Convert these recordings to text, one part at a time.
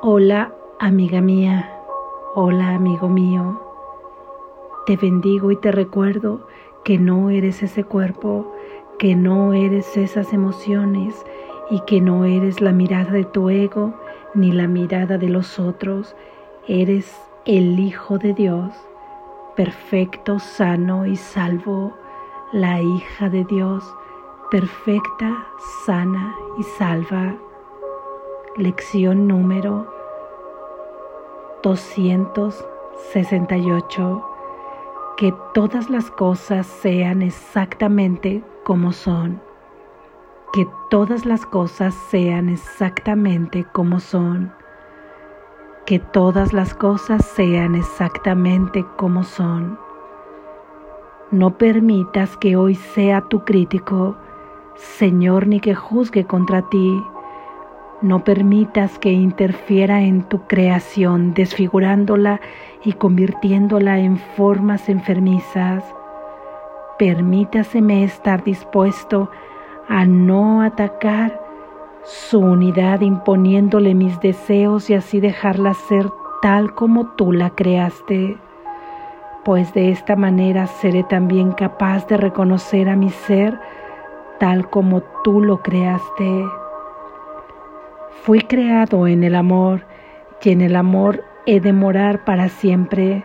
Hola amiga mía, hola amigo mío. Te bendigo y te recuerdo que no eres ese cuerpo, que no eres esas emociones y que no eres la mirada de tu ego ni la mirada de los otros. Eres el Hijo de Dios, perfecto, sano y salvo, la hija de Dios, perfecta, sana y salva. Lección número 268. Que todas las cosas sean exactamente como son. Que todas las cosas sean exactamente como son. Que todas las cosas sean exactamente como son. No permitas que hoy sea tu crítico, Señor, ni que juzgue contra ti no permitas que interfiera en tu creación, desfigurándola y convirtiéndola en formas enfermizas. Permítaseme estar dispuesto a no atacar su unidad imponiéndole mis deseos y así dejarla ser tal como tú la creaste, pues de esta manera seré también capaz de reconocer a mi ser tal como tú lo creaste. Fui creado en el amor y en el amor he de morar para siempre.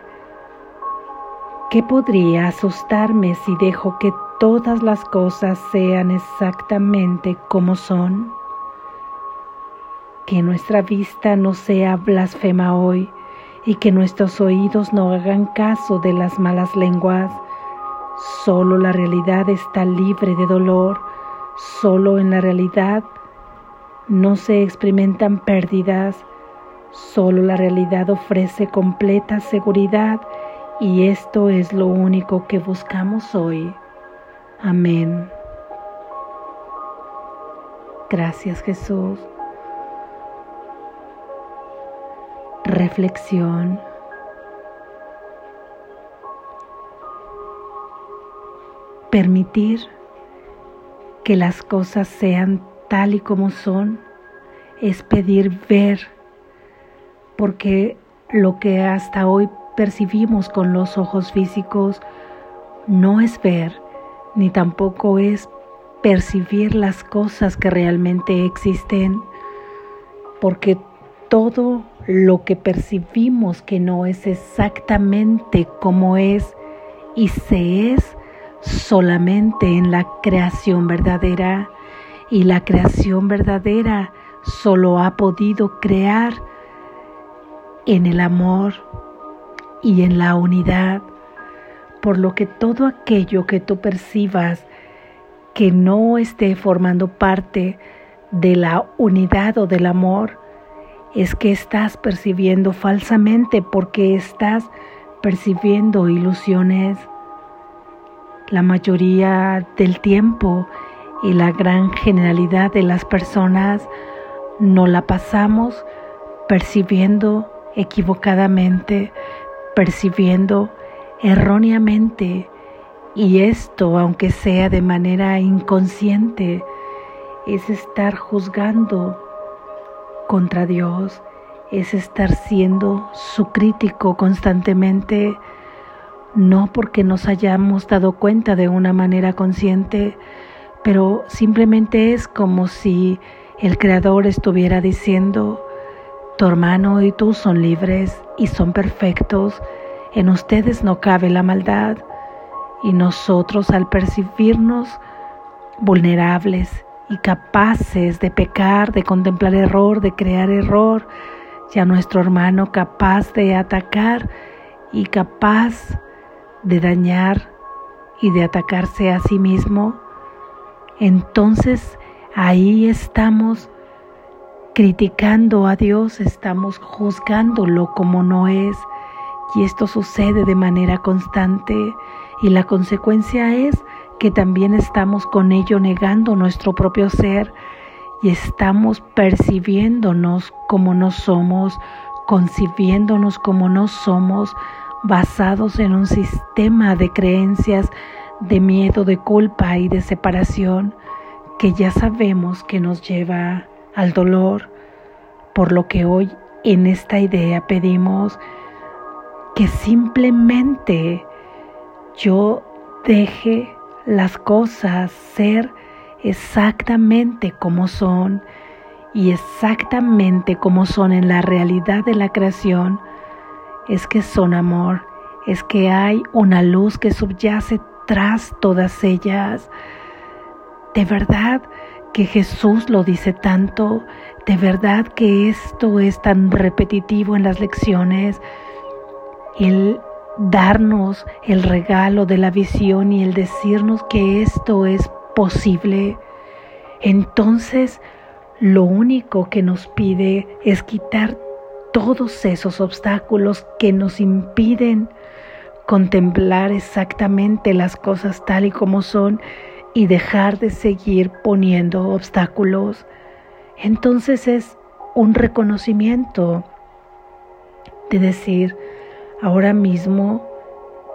¿Qué podría asustarme si dejo que todas las cosas sean exactamente como son? Que nuestra vista no sea blasfema hoy y que nuestros oídos no hagan caso de las malas lenguas. Solo la realidad está libre de dolor, solo en la realidad no se experimentan pérdidas, solo la realidad ofrece completa seguridad y esto es lo único que buscamos hoy. Amén. Gracias Jesús. Reflexión. Permitir que las cosas sean tal y como son es pedir ver, porque lo que hasta hoy percibimos con los ojos físicos no es ver, ni tampoco es percibir las cosas que realmente existen, porque todo lo que percibimos que no es exactamente como es y se es solamente en la creación verdadera y la creación verdadera solo ha podido crear en el amor y en la unidad, por lo que todo aquello que tú percibas que no esté formando parte de la unidad o del amor, es que estás percibiendo falsamente porque estás percibiendo ilusiones. La mayoría del tiempo y la gran generalidad de las personas no la pasamos percibiendo equivocadamente, percibiendo erróneamente. Y esto, aunque sea de manera inconsciente, es estar juzgando contra Dios, es estar siendo su crítico constantemente, no porque nos hayamos dado cuenta de una manera consciente, pero simplemente es como si el Creador estuviera diciendo, tu hermano y tú son libres y son perfectos, en ustedes no cabe la maldad, y nosotros al percibirnos vulnerables y capaces de pecar, de contemplar error, de crear error, ya nuestro hermano capaz de atacar y capaz de dañar y de atacarse a sí mismo, entonces ahí estamos criticando a Dios, estamos juzgándolo como no es. Y esto sucede de manera constante y la consecuencia es que también estamos con ello negando nuestro propio ser y estamos percibiéndonos como no somos, concibiéndonos como no somos, basados en un sistema de creencias de miedo, de culpa y de separación que ya sabemos que nos lleva al dolor, por lo que hoy en esta idea pedimos que simplemente yo deje las cosas ser exactamente como son y exactamente como son en la realidad de la creación, es que son amor, es que hay una luz que subyace todas ellas. De verdad que Jesús lo dice tanto, de verdad que esto es tan repetitivo en las lecciones, el darnos el regalo de la visión y el decirnos que esto es posible. Entonces, lo único que nos pide es quitar todos esos obstáculos que nos impiden contemplar exactamente las cosas tal y como son y dejar de seguir poniendo obstáculos. Entonces es un reconocimiento de decir, ahora mismo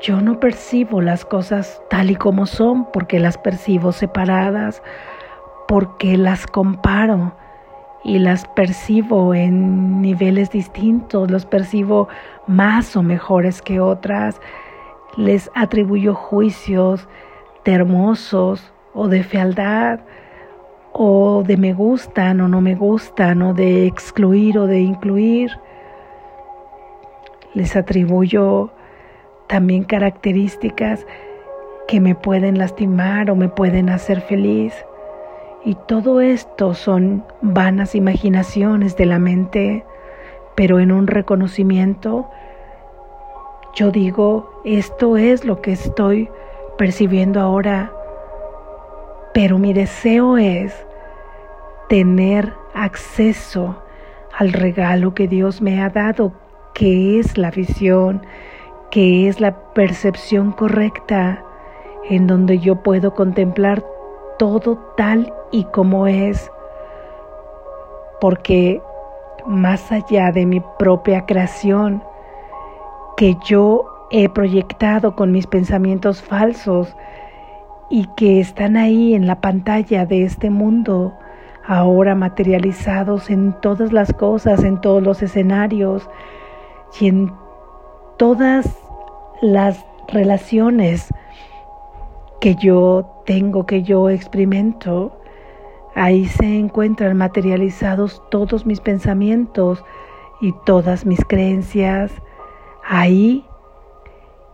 yo no percibo las cosas tal y como son porque las percibo separadas, porque las comparo y las percibo en niveles distintos, los percibo más o mejores que otras, les atribuyo juicios hermosos o de fealdad o de me gustan o no me gustan o de excluir o de incluir. Les atribuyo también características que me pueden lastimar o me pueden hacer feliz. Y todo esto son vanas imaginaciones de la mente, pero en un reconocimiento, yo digo, esto es lo que estoy percibiendo ahora, pero mi deseo es tener acceso al regalo que Dios me ha dado, que es la visión, que es la percepción correcta, en donde yo puedo contemplar todo tal y como es, porque más allá de mi propia creación, que yo he proyectado con mis pensamientos falsos y que están ahí en la pantalla de este mundo, ahora materializados en todas las cosas, en todos los escenarios y en todas las relaciones que yo tengo, que yo experimento, ahí se encuentran materializados todos mis pensamientos y todas mis creencias. Ahí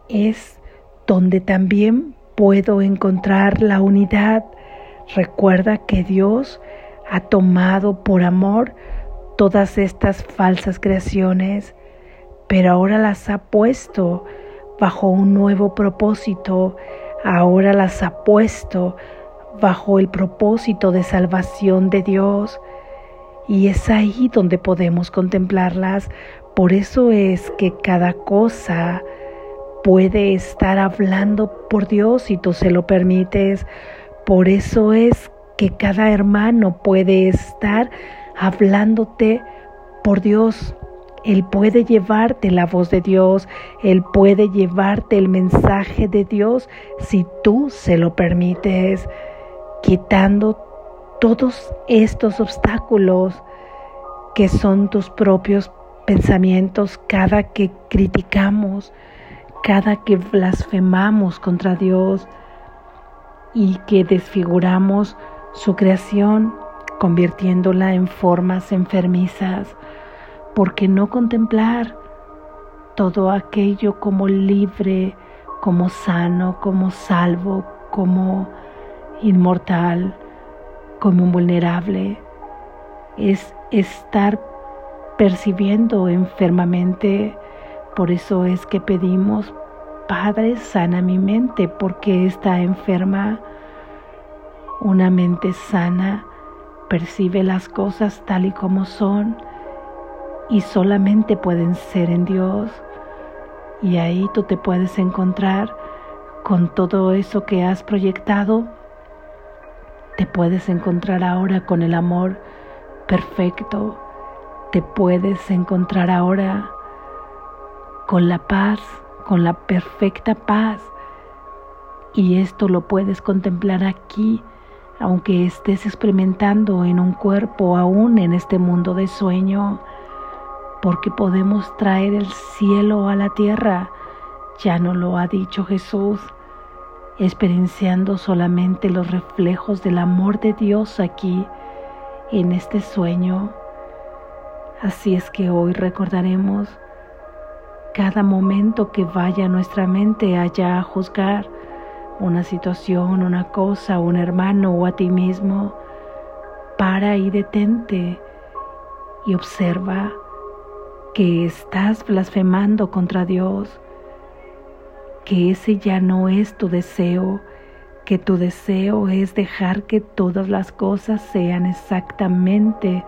es donde también puedo encontrar la unidad. Recuerda que Dios ha tomado por amor todas estas falsas creaciones, pero ahora las ha puesto bajo un nuevo propósito, ahora las ha puesto bajo el propósito de salvación de Dios. Y es ahí donde podemos contemplarlas. Por eso es que cada cosa puede estar hablando por Dios si tú se lo permites. Por eso es que cada hermano puede estar hablándote por Dios. Él puede llevarte la voz de Dios, Él puede llevarte el mensaje de Dios si tú se lo permites, quitando todos estos obstáculos que son tus propios pensamientos cada que criticamos, cada que blasfemamos contra Dios y que desfiguramos su creación convirtiéndola en formas enfermizas ¿por qué no contemplar todo aquello como libre, como sano, como salvo, como inmortal, como invulnerable? Es estar percibiendo enfermamente. Por eso es que pedimos, Padre, sana mi mente, porque está enferma. Una mente sana percibe las cosas tal y como son y solamente pueden ser en Dios. Y ahí tú te puedes encontrar con todo eso que has proyectado. Te puedes encontrar ahora con el amor perfecto. Te puedes encontrar ahora con la paz, con la perfecta paz. Y esto lo puedes contemplar aquí, aunque estés experimentando en un cuerpo aún en este mundo de sueño porque podemos traer el cielo a la tierra. Ya no lo ha dicho Jesús, experienciando solamente los reflejos del amor de Dios aquí en este sueño. Así es que hoy recordaremos cada momento que vaya nuestra mente allá a juzgar una situación, una cosa, un hermano o a ti mismo, para y detente y observa que estás blasfemando contra Dios, que ese ya no es tu deseo, que tu deseo es dejar que todas las cosas sean exactamente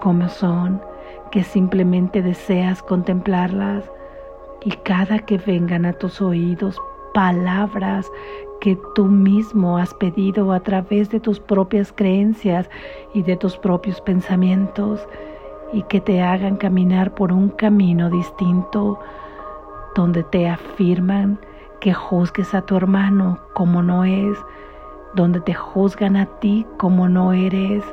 como son, que simplemente deseas contemplarlas y cada que vengan a tus oídos palabras que tú mismo has pedido a través de tus propias creencias y de tus propios pensamientos, y que te hagan caminar por un camino distinto donde te afirman que juzgues a tu hermano como no es, donde te juzgan a ti como no eres,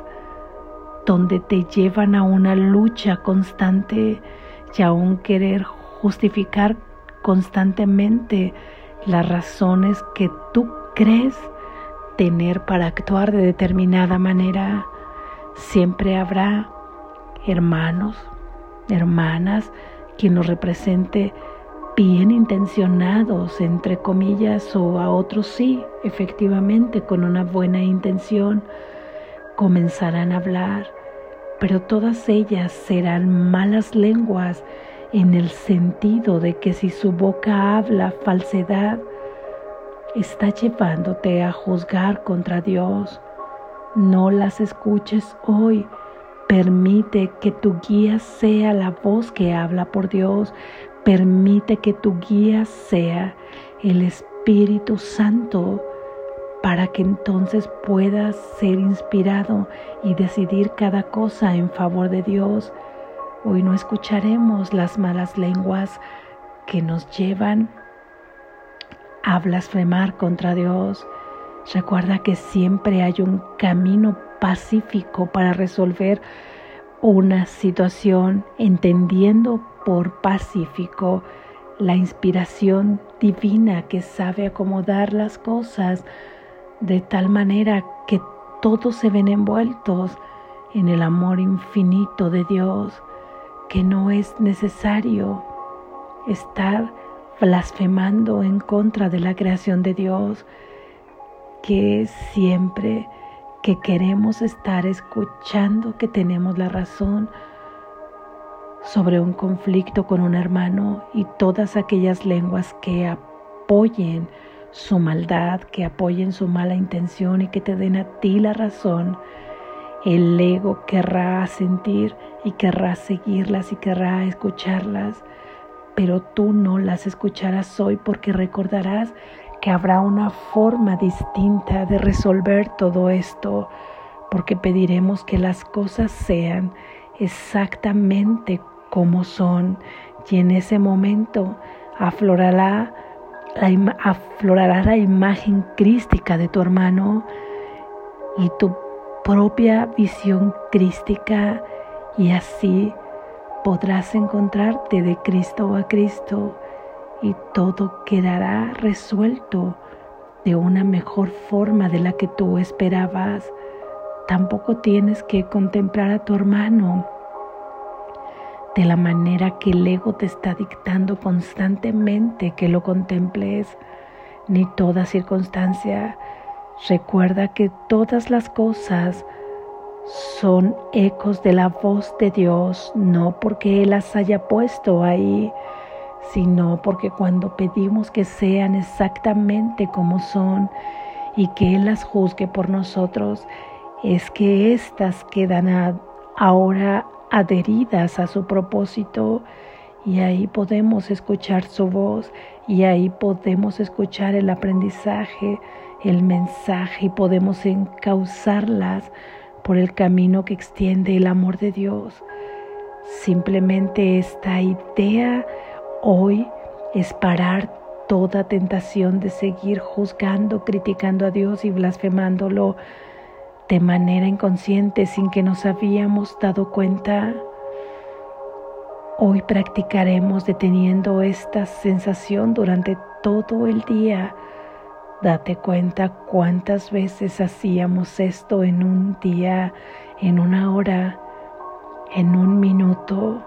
donde te llevan a una lucha constante y a un querer justificar constantemente las razones que tú crees tener para actuar de determinada manera. Siempre habrá hermanos, hermanas, quien nos represente bien intencionados, entre comillas, o a otros sí, efectivamente, con una buena intención, comenzarán a hablar, pero todas ellas serán malas lenguas en el sentido de que si su boca habla falsedad, está llevándote a juzgar contra Dios. No las escuches hoy Permite que tu guía sea la voz que habla por Dios. Permite que tu guía sea el Espíritu Santo para que entonces puedas ser inspirado y decidir cada cosa en favor de Dios. Hoy no escucharemos las malas lenguas que nos llevan a blasfemar contra Dios. Recuerda que siempre hay un camino pacífico para resolver una situación, entendiendo por pacífico la inspiración divina que sabe acomodar las cosas de tal manera que todos se ven envueltos en el amor infinito de Dios, que no es necesario estar blasfemando en contra de la creación de Dios, que siempre que queremos estar escuchando que tenemos la razón sobre un conflicto con un hermano y todas aquellas lenguas que apoyen su maldad, que apoyen su mala intención y que te den a ti la razón, el ego querrá sentir y querrá seguirlas y querrá escucharlas, pero tú no las escucharás hoy porque recordarás que habrá una forma distinta de resolver todo esto, porque pediremos que las cosas sean exactamente como son y en ese momento aflorará aflorará la imagen crística de tu hermano y tu propia visión crística y así podrás encontrarte de Cristo a Cristo y todo quedará resuelto de una mejor forma de la que tú esperabas. Tampoco tienes que contemplar a tu hermano de la manera que el ego te está dictando constantemente que lo contemples, ni toda circunstancia. Recuerda que todas las cosas son ecos de la voz de Dios, no porque Él las haya puesto ahí, sino porque cuando pedimos que sean exactamente como son y que Él las juzgue por nosotros, es que éstas quedan ahora adheridas a su propósito y ahí podemos escuchar su voz y ahí podemos escuchar el aprendizaje, el mensaje y podemos encauzarlas por el camino que extiende el amor de Dios. Simplemente esta idea Hoy es parar toda tentación de seguir juzgando, criticando a Dios y blasfemándolo de manera inconsciente sin que nos habíamos dado cuenta. Hoy practicaremos deteniendo esta sensación durante todo el día. Date cuenta cuántas veces hacíamos esto en un día, en una hora, en un minuto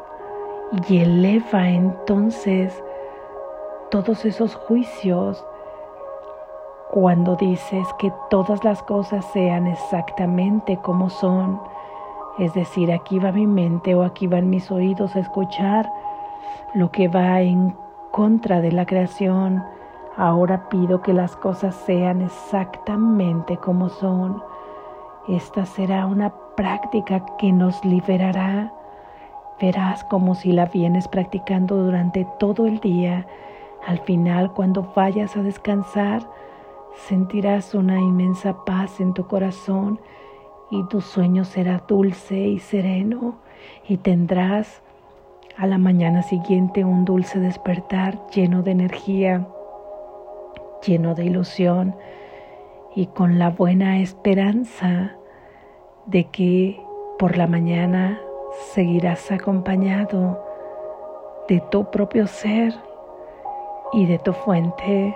y eleva entonces todos esos juicios cuando dices que todas las cosas sean exactamente como son es decir, aquí va mi mente o aquí van mis oídos a escuchar lo que va en contra de la creación. Ahora pido que las cosas sean exactamente como son. Esta será una práctica que nos liberará. Verás como si la vienes practicando durante todo el día. Al final, cuando vayas a descansar, sentirás una inmensa paz en tu corazón y tu sueño será dulce y sereno y tendrás a la mañana siguiente un dulce despertar lleno de energía, lleno de ilusión y con la buena esperanza de que por la mañana seguirás acompañado de tu propio ser y de tu fuente.